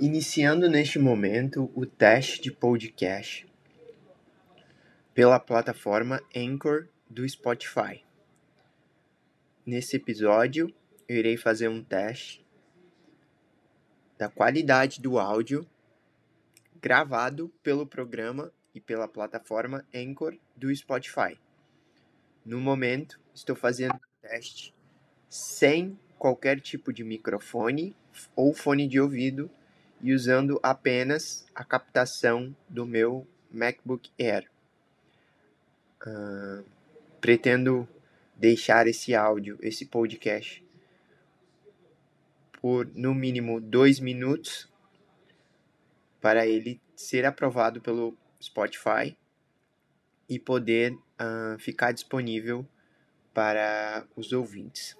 Iniciando neste momento o teste de podcast pela plataforma Anchor do Spotify. Nesse episódio, eu irei fazer um teste da qualidade do áudio gravado pelo programa e pela plataforma Anchor do Spotify. No momento, estou fazendo o teste sem qualquer tipo de microfone ou fone de ouvido e usando apenas a captação do meu MacBook Air. Uh, pretendo deixar esse áudio, esse podcast, por no mínimo dois minutos para ele ser aprovado pelo Spotify e poder uh, ficar disponível para os ouvintes.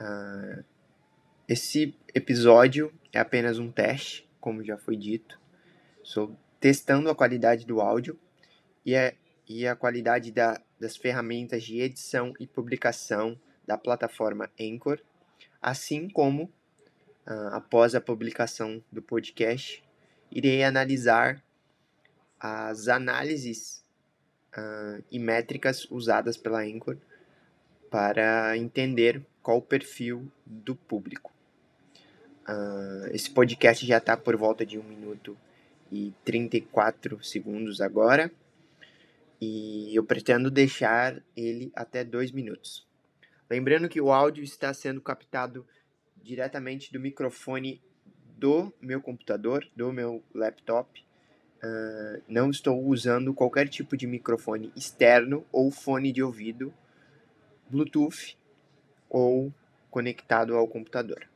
Uh, esse episódio é apenas um teste, como já foi dito. Estou testando a qualidade do áudio e, a, e a qualidade da, das ferramentas de edição e publicação da plataforma Anchor, assim como, uh, após a publicação do podcast, irei analisar as análises uh, e métricas usadas pela Anchor para entender qual o perfil do público. Uh, esse podcast já está por volta de 1 minuto e 34 segundos agora. E eu pretendo deixar ele até 2 minutos. Lembrando que o áudio está sendo captado diretamente do microfone do meu computador, do meu laptop. Uh, não estou usando qualquer tipo de microfone externo ou fone de ouvido, Bluetooth ou conectado ao computador.